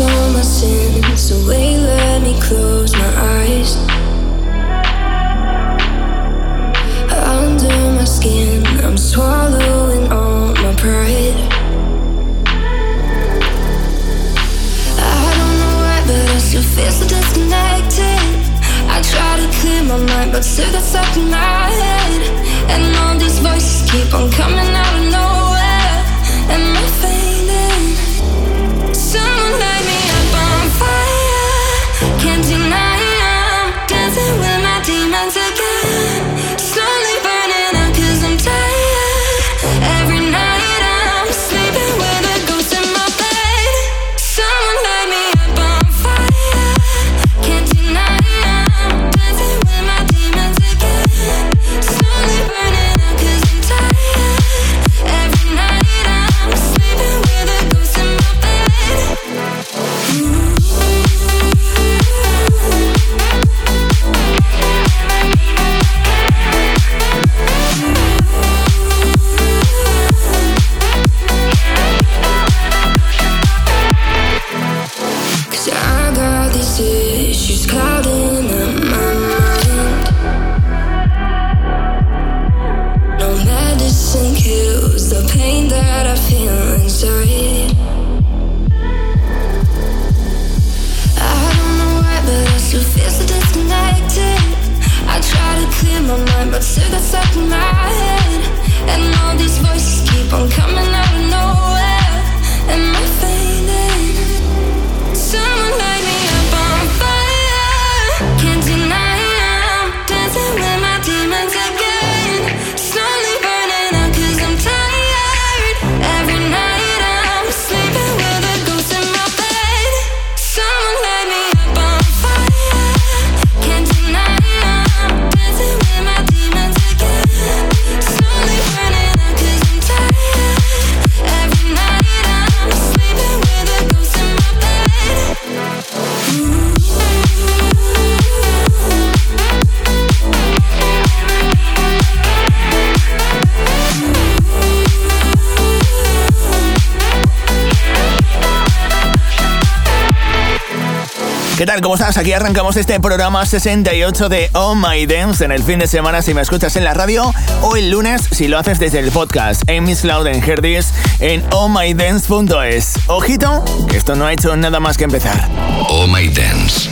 all my sins away, let me close my eyes. Under my skin, I'm swallowing all my pride. I don't know why, but I still feel so disconnected. I try to clear my mind, but still that's stuck in my head. And all these voices keep on coming out of nowhere. ¿Qué tal? ¿Cómo estás? Aquí arrancamos este programa 68 de Oh My Dance en el fin de semana si me escuchas en la radio o el lunes si lo haces desde el podcast en Miss Cloud en Herdis en ohmydance.es. Ojito, que esto no ha hecho nada más que empezar. Oh My Dance.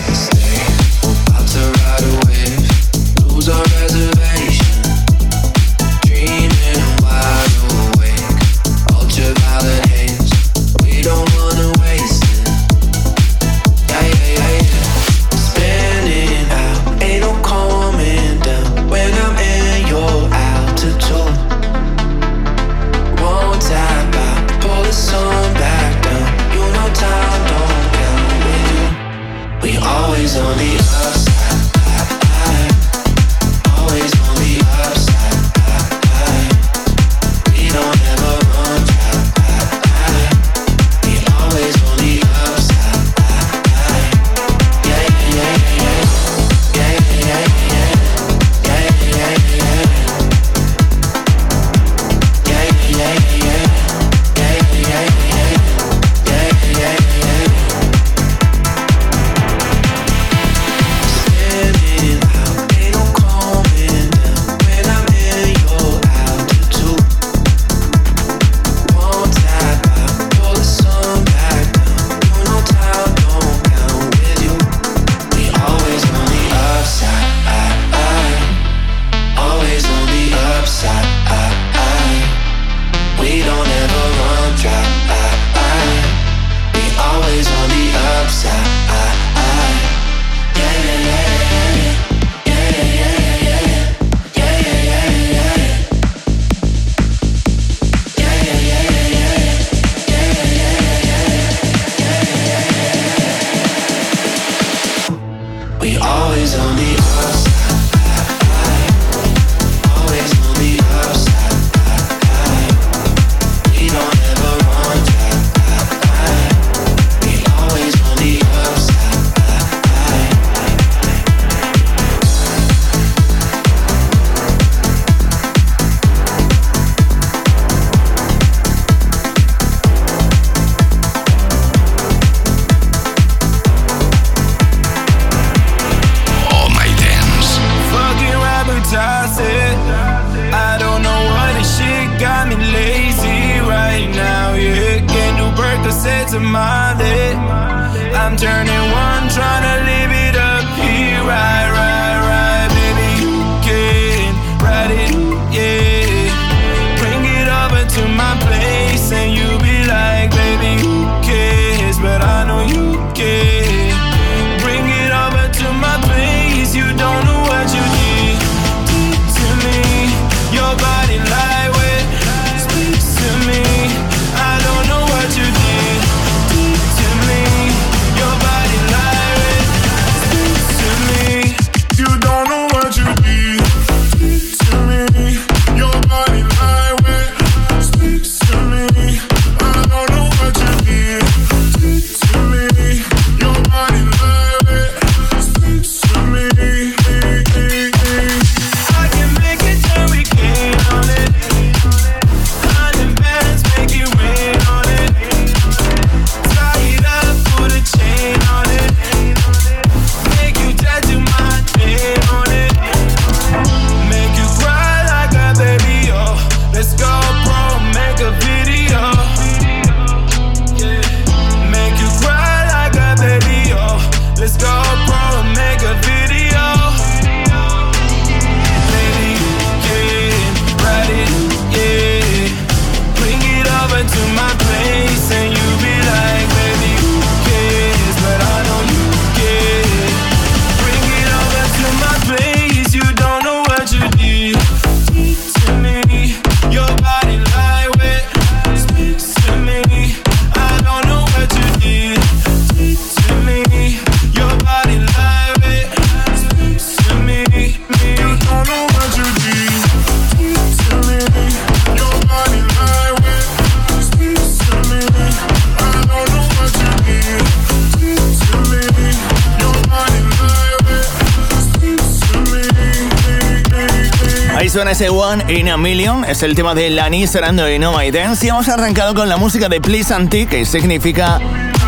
ese One in a Million es el tema de Lani Serando y No My Dance y hemos arrancado con la música de Please and que significa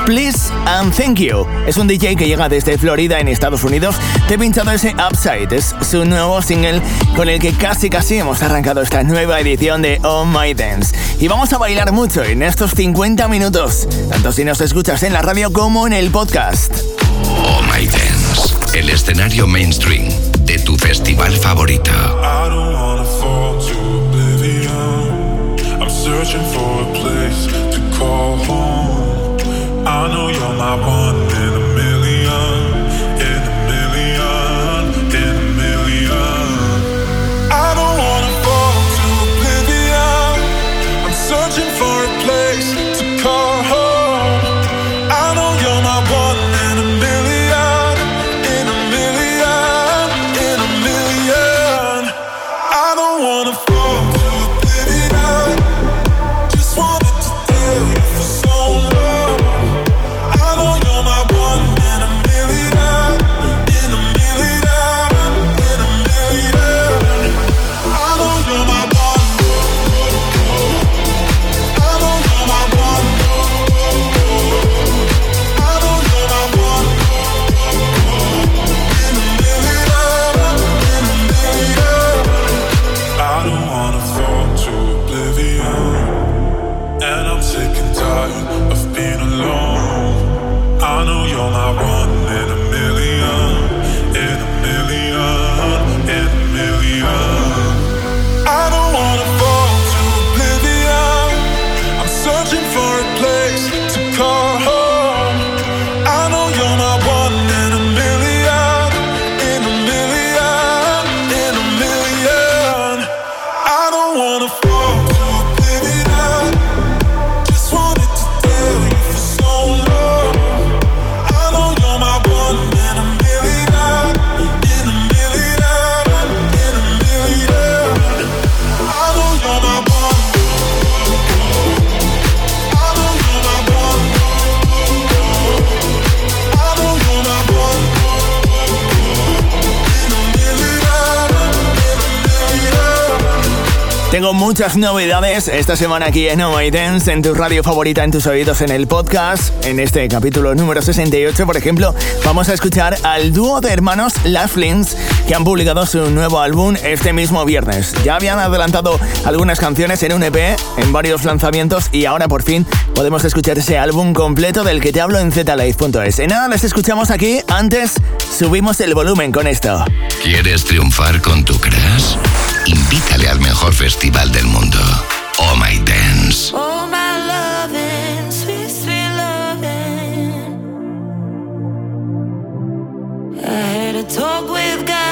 Please and Thank You. Es un DJ que llega desde Florida en Estados Unidos. Te he pinchado ese Upside, es su nuevo single con el que casi casi hemos arrancado esta nueva edición de Oh My Dance. Y vamos a bailar mucho en estos 50 minutos, tanto si nos escuchas en la radio como en el podcast. Oh My Dance, el escenario mainstream de tu festival favorito. searching for a place to call home. I know you're my one. Tengo muchas novedades esta semana aquí en Oh My Dance, en tu radio favorita, en tus oídos, en el podcast. En este capítulo número 68, por ejemplo, vamos a escuchar al dúo de hermanos Laughlins que han publicado su nuevo álbum este mismo viernes. Ya habían adelantado algunas canciones en un EP, en varios lanzamientos y ahora por fin podemos escuchar ese álbum completo del que te hablo en zlive.es. En nada, les escuchamos aquí. Antes, subimos el volumen con esto. ¿Quieres triunfar con tu crash? Invítale al mejor festival del mundo. Oh My Dance. Oh, my loving, sweet, sweet loving. I had a talk with God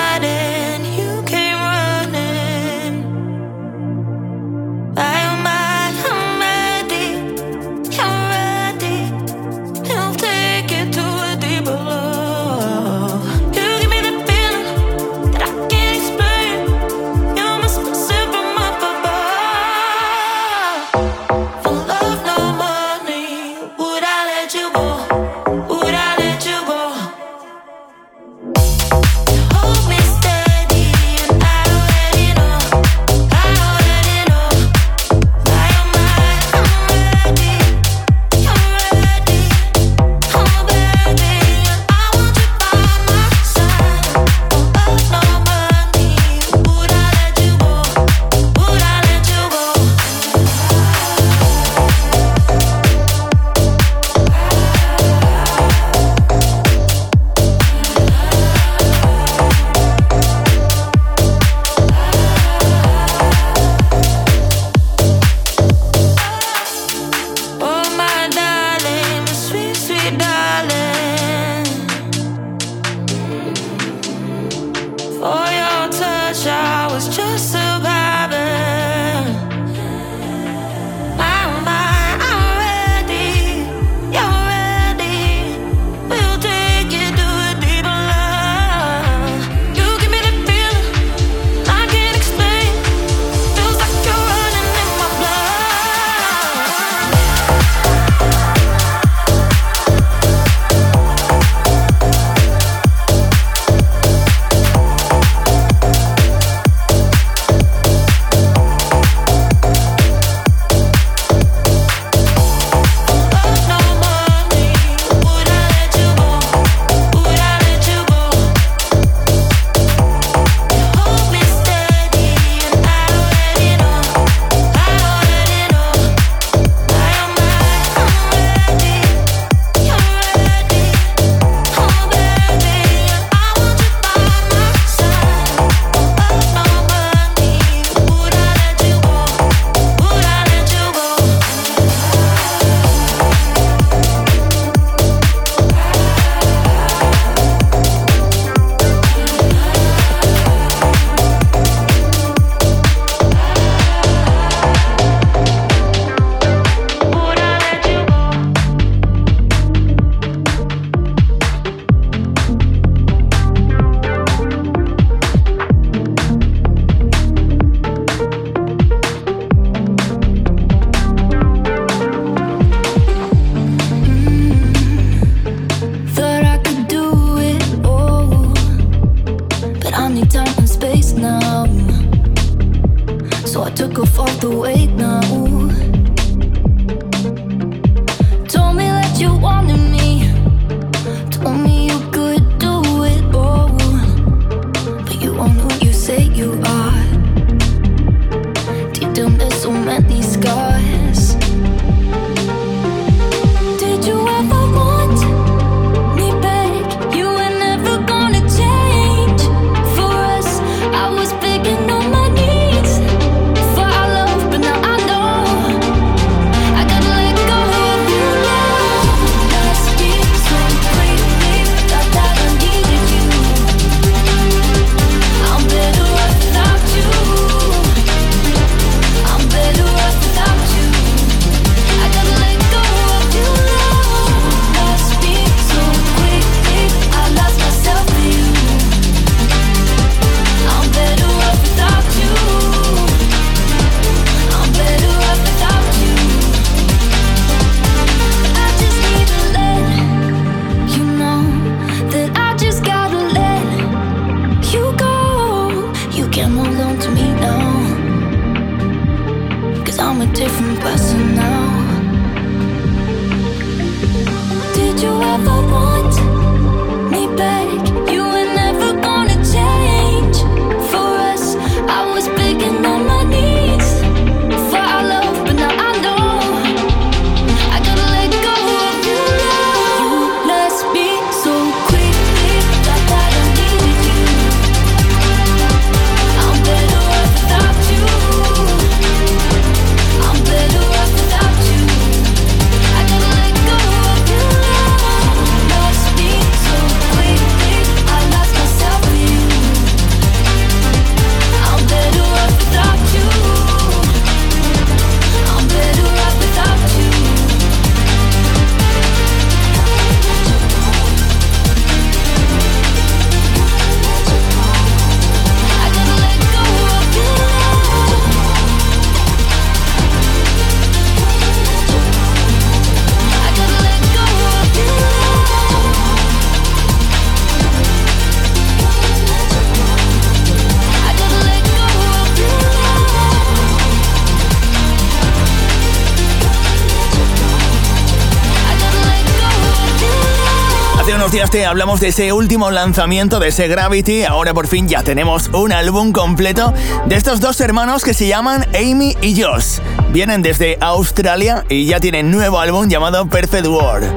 días te hablamos de ese último lanzamiento de ese Gravity. Ahora por fin ya tenemos un álbum completo de estos dos hermanos que se llaman Amy y Josh. Vienen desde Australia y ya tienen nuevo álbum llamado Perfect World.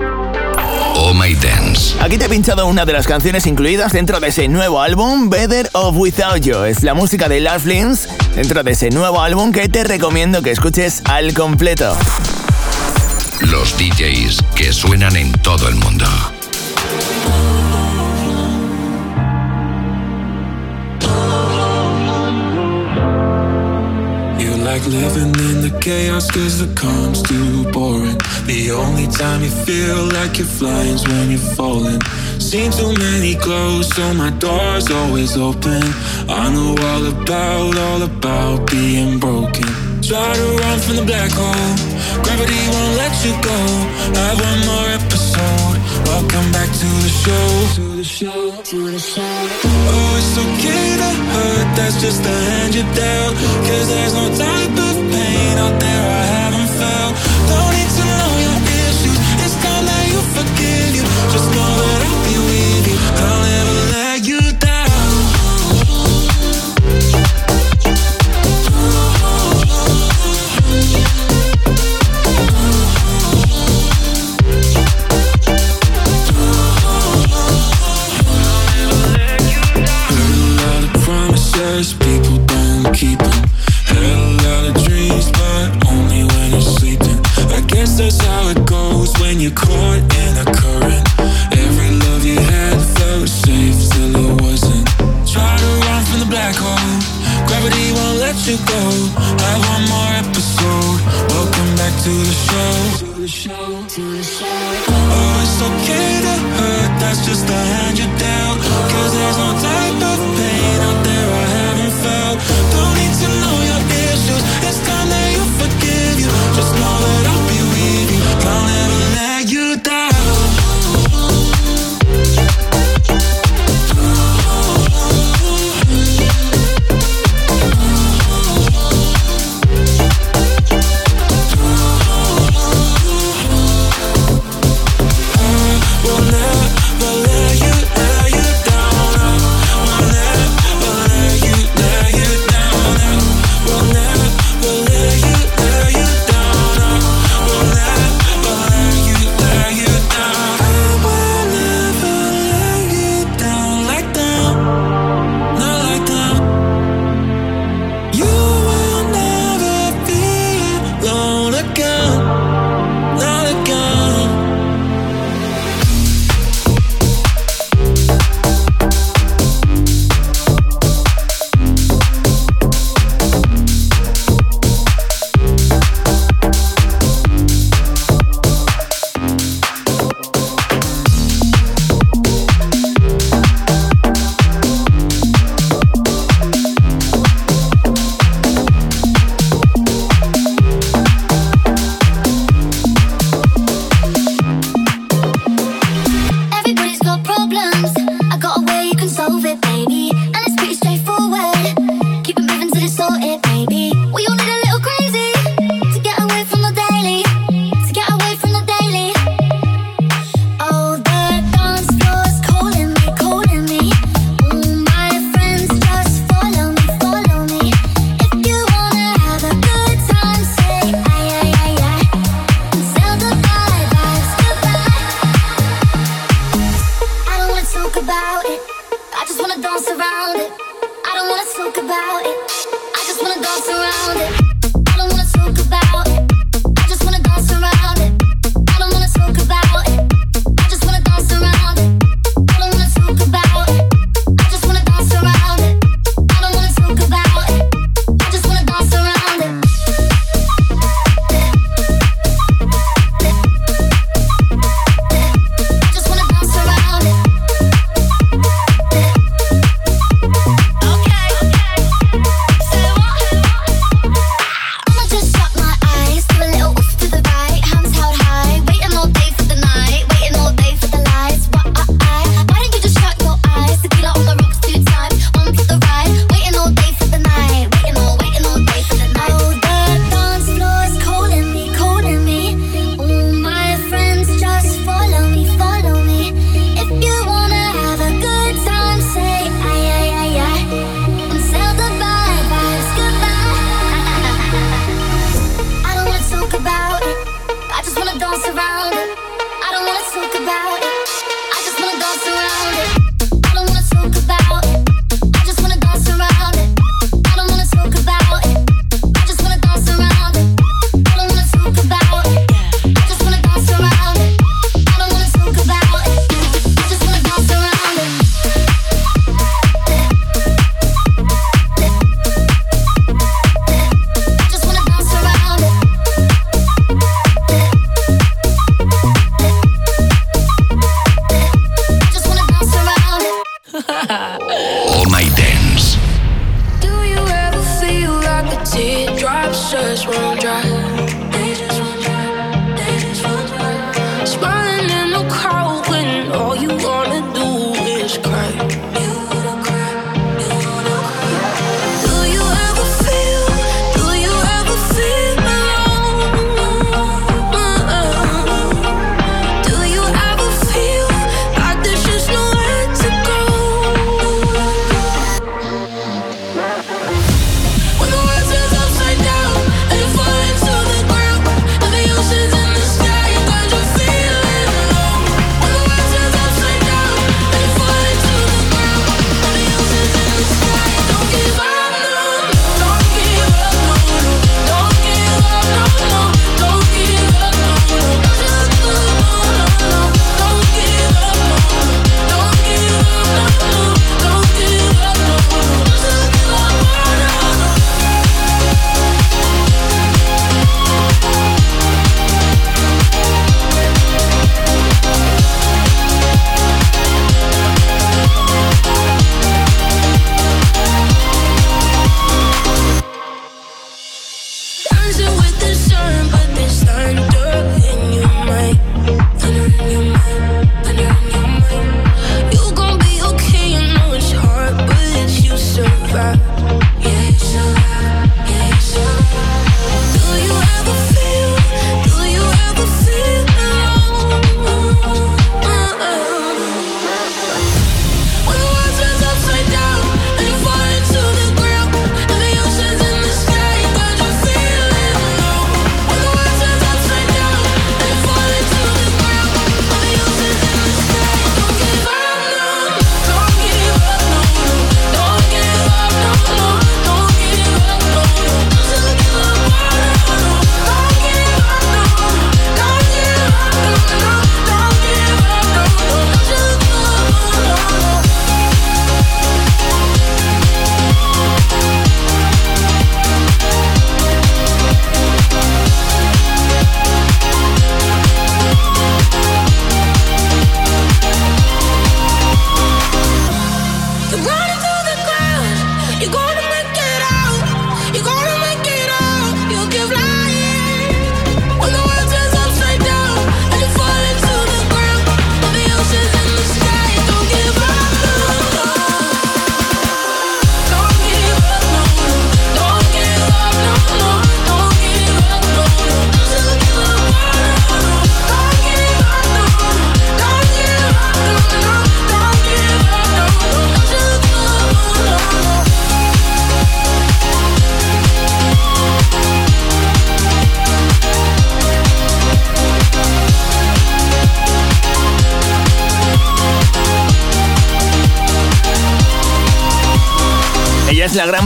Oh My Dance. Aquí te he pinchado una de las canciones incluidas dentro de ese nuevo álbum, Better of Without You. Es la música de Lars Lins dentro de ese nuevo álbum que te recomiendo que escuches al completo. Los DJs que suenan en todo el mundo. Like living in the chaos cause the calm's too boring. The only time you feel like you're flying's when you're falling. Seen too many close so my door's always open. I know all about, all about being broken Try to run from the black hole. Gravity won't let you go. Have one more episode. Welcome back to the show. To the show, to the show. Oh, it's okay to hurt. That's just the hand you dealt. Cause there's no type of pain out there I haven't felt. Don't need to know your issues. It's time that you forgive you. Just know that I'll you caught in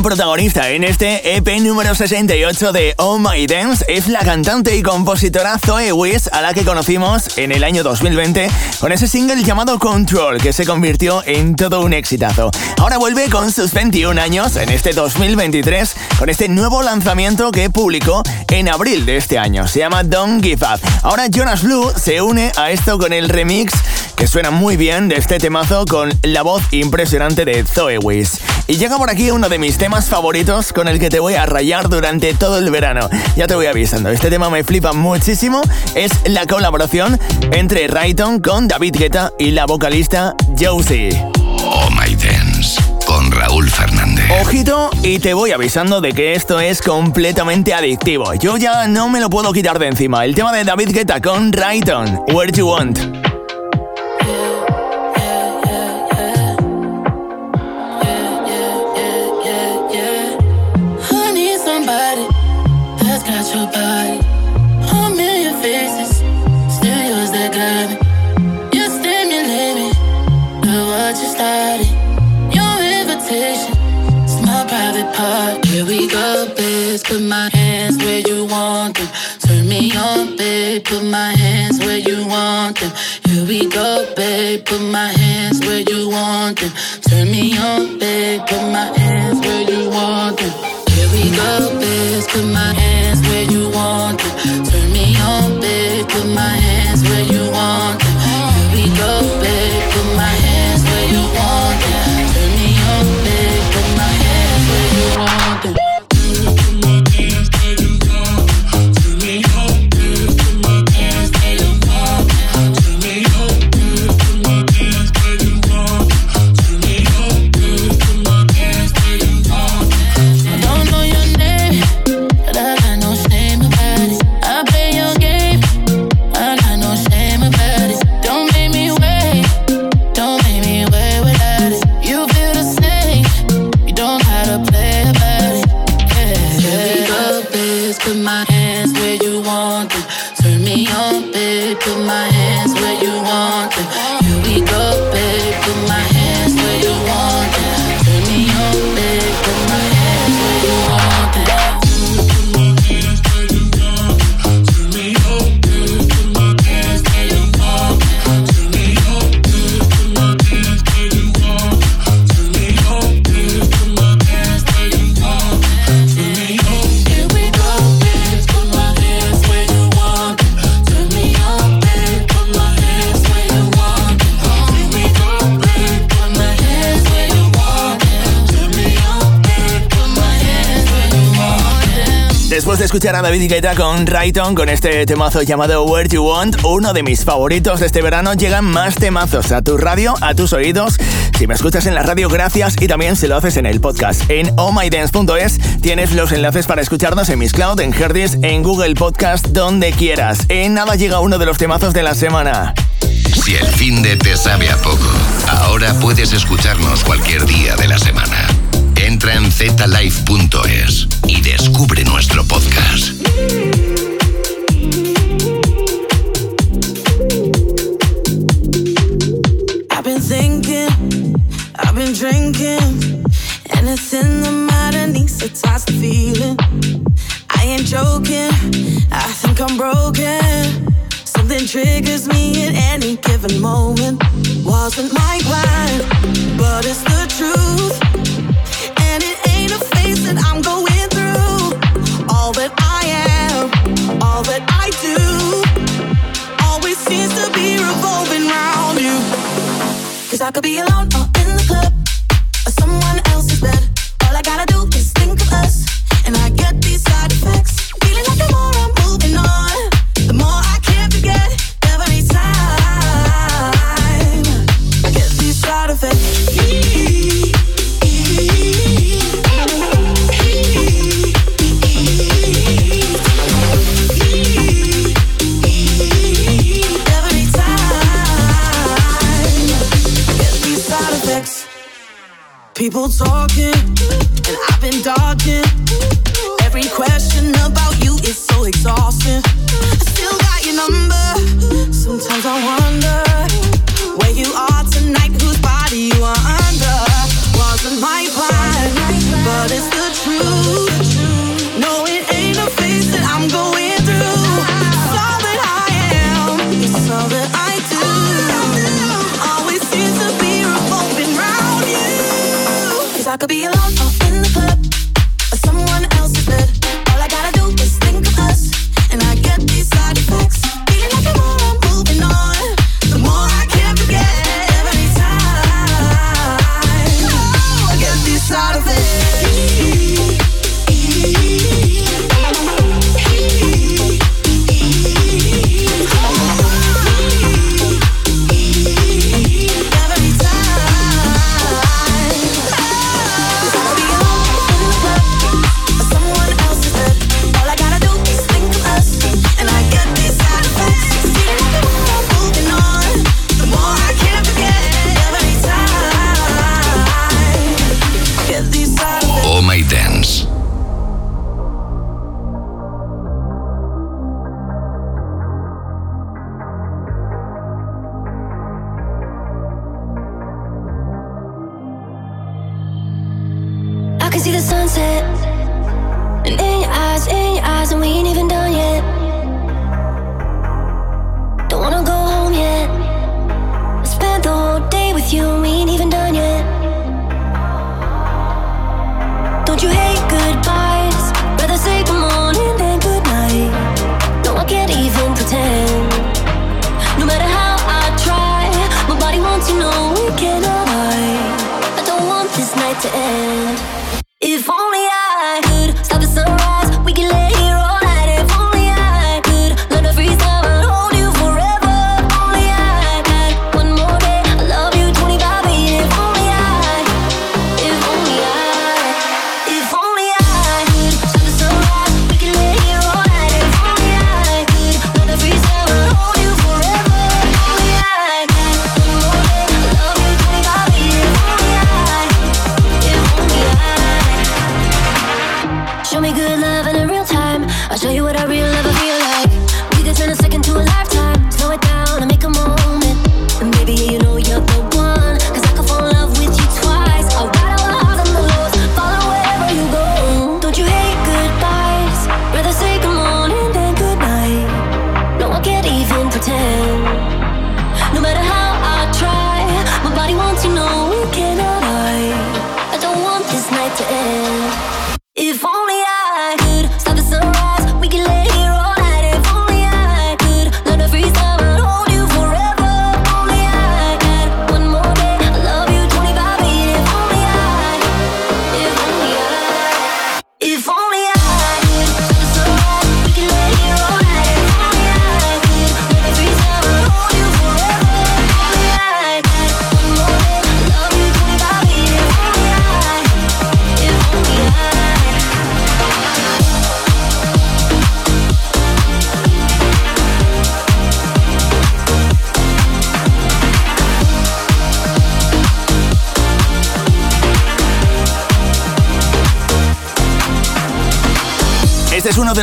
protagonista en este EP número 68 de Oh My Dance. Es la cantante y compositora Zoe Wiss, a la que conocimos en el año 2020 con ese single llamado Control, que se convirtió en todo un exitazo. Ahora vuelve con sus 21 años en este 2023 con este nuevo lanzamiento que publicó en abril de este año. Se llama Don't Give Up. Ahora Jonas Blue se une a esto con el remix que suena muy bien de este temazo con la voz impresionante de Zoe Wiss. Y llega por aquí uno de mis temas favoritos con el que te voy a rayar durante todo el verano. Ya te voy avisando, este tema me flipa muchísimo. Es la colaboración entre Rayton con David Guetta y la vocalista Josie. Oh My Dance con Raúl Fernández. Ojito y te voy avisando de que esto es completamente adictivo. Yo ya no me lo puedo quitar de encima. El tema de David Guetta con Rayton, Where You Want. On, babe, put my hands where you want them. Here we go, babe, put my hands where you want them. Turn me on, babe, put my hands where you want them. Here we go, babe, put my hands where you want them. Turn me on, babe, put my hands where you want them. Escuchar a David Guetta con Rayton con este temazo llamado Where You Want, uno de mis favoritos de este verano. Llegan más temazos a tu radio, a tus oídos. Si me escuchas en la radio, gracias y también si lo haces en el podcast. En ohmydance.es tienes los enlaces para escucharnos en Miss Cloud, en Herdis, en Google Podcast, donde quieras. En nada llega uno de los temazos de la semana. Si el fin de te sabe a poco, ahora puedes escucharnos cualquier día de la semana. Entra en zlife.es y descubre nuestro podcast.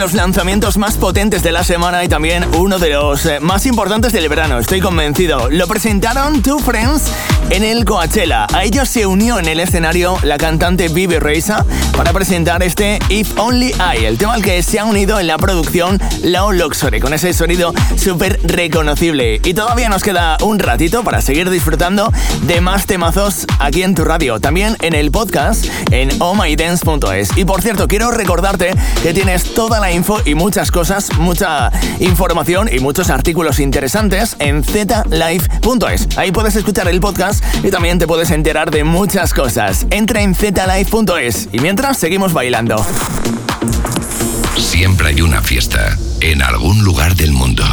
los lanzamientos más potentes de la semana y también uno de los eh, más importantes del verano, estoy convencido. Lo presentaron Two Friends en el Coachella. A ellos se unió en el escenario la cantante Bibi Reisa para presentar este If Only I, el tema al que se ha unido en la producción Lao Luxury, con ese sonido súper reconocible. Y todavía nos queda un ratito para seguir disfrutando de más temazos aquí en tu radio, también en el podcast en ohmydance.es. Y por cierto, quiero recordarte que tienes toda la info y muchas cosas, mucha información y muchos artículos interesantes en zlive.es. Ahí puedes escuchar el podcast y también te puedes enterar de muchas cosas. Entra en zlive.es y mientras seguimos bailando. Siempre hay una fiesta en algún lugar del mundo.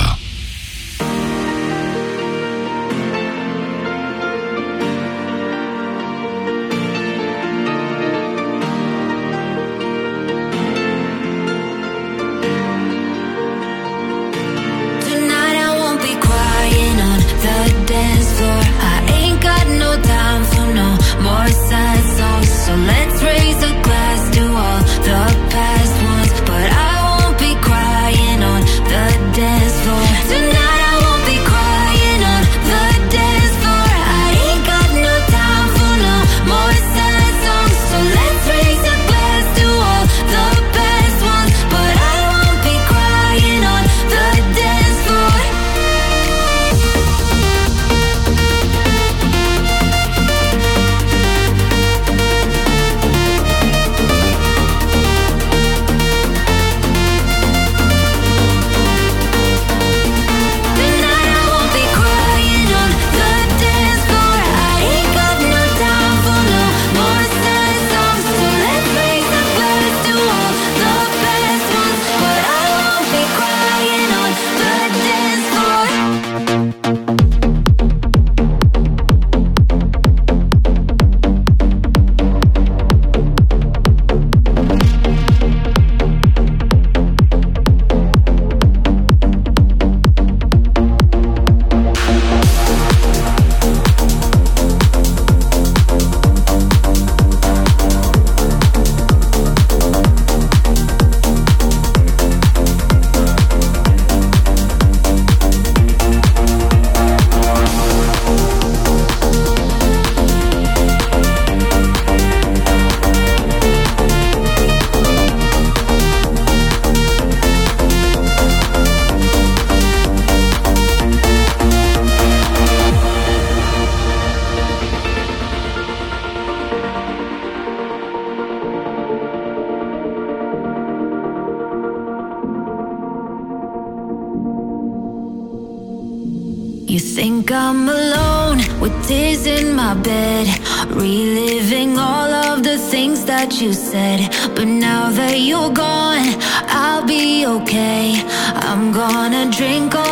That you said. But now that you're gone, I'll be okay. I'm gonna drink all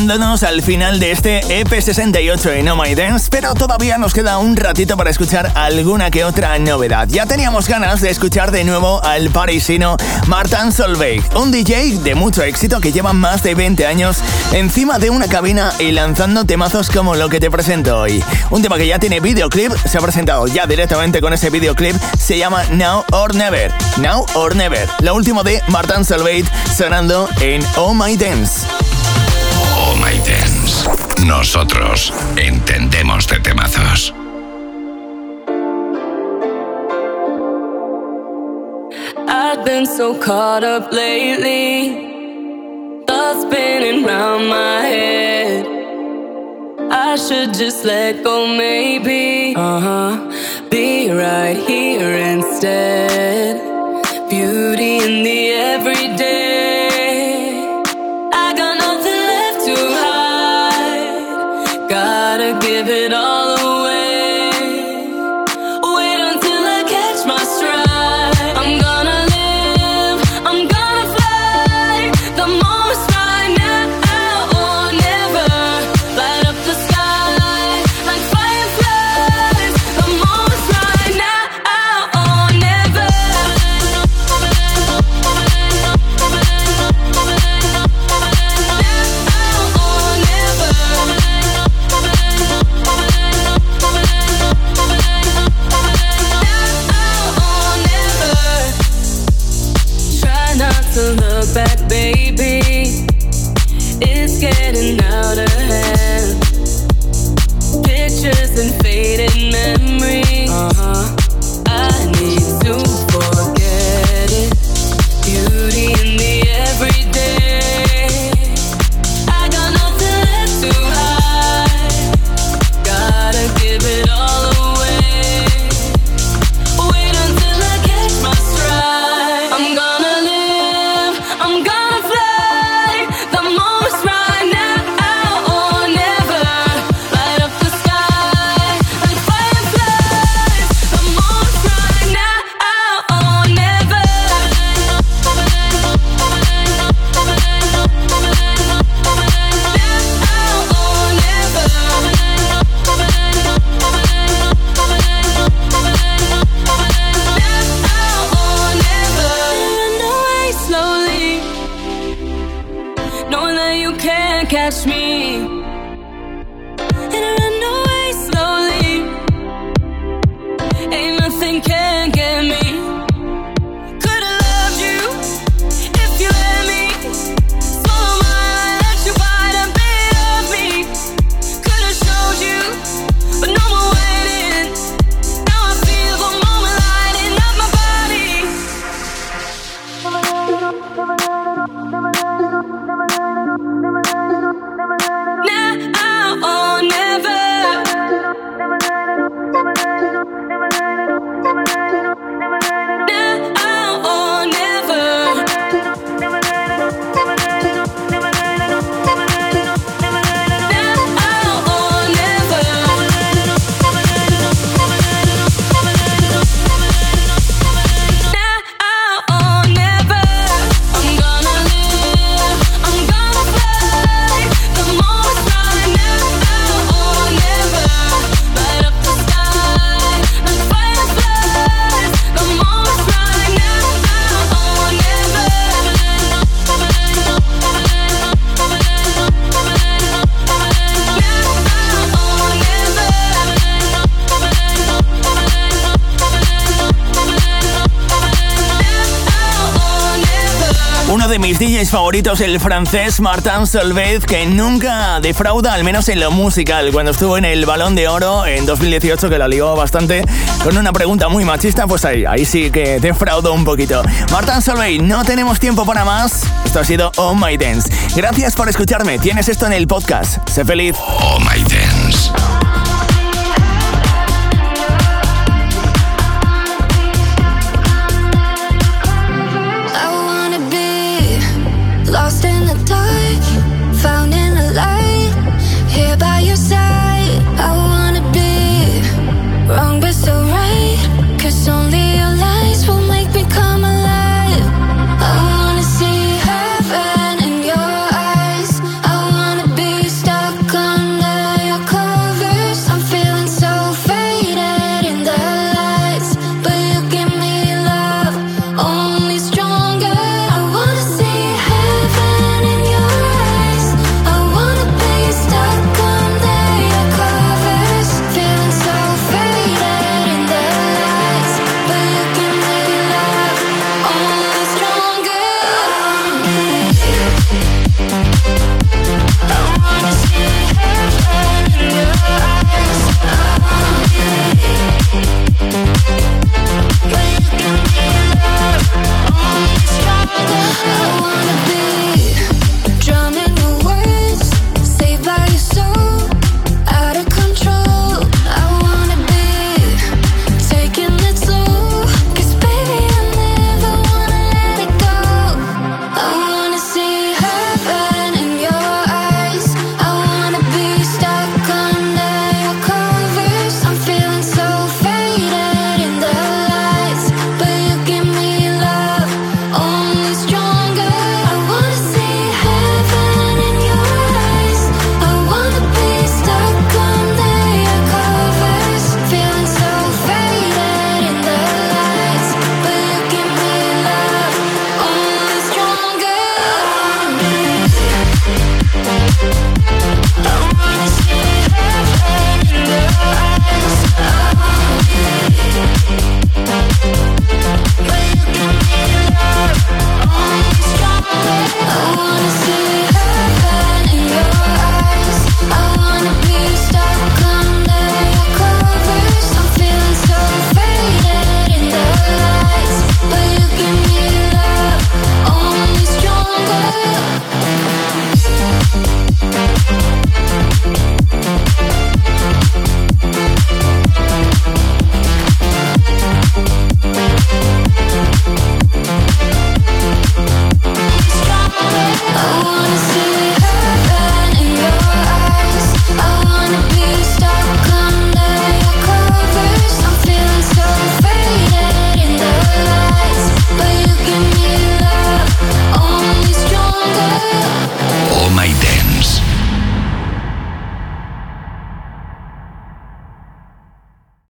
acercándonos al final de este EP68 en Oh My Dance, pero todavía nos queda un ratito para escuchar alguna que otra novedad. Ya teníamos ganas de escuchar de nuevo al parisino Martin Solveig, un DJ de mucho éxito que lleva más de 20 años encima de una cabina y lanzando temazos como lo que te presento hoy. Un tema que ya tiene videoclip, se ha presentado ya directamente con ese videoclip, se llama Now or Never. Now or Never, lo último de Martin Solveig sonando en Oh My Dance. My Dance. Nosotros entendemos de temazos. I've been so caught up lately, thoughts spinning round my head. I should just let go, maybe. Uh huh. Be right here instead. Beauty in the everyday. back, baby. It's getting favoritos, el francés Martin Solveig, que nunca defrauda, al menos en lo musical. Cuando estuvo en el Balón de Oro en 2018, que la ligó bastante con una pregunta muy machista, pues ahí, ahí sí que defraudo un poquito. Martin Solveig, no tenemos tiempo para más. Esto ha sido Oh My Dance. Gracias por escucharme. Tienes esto en el podcast. Sé feliz. Oh My Dance.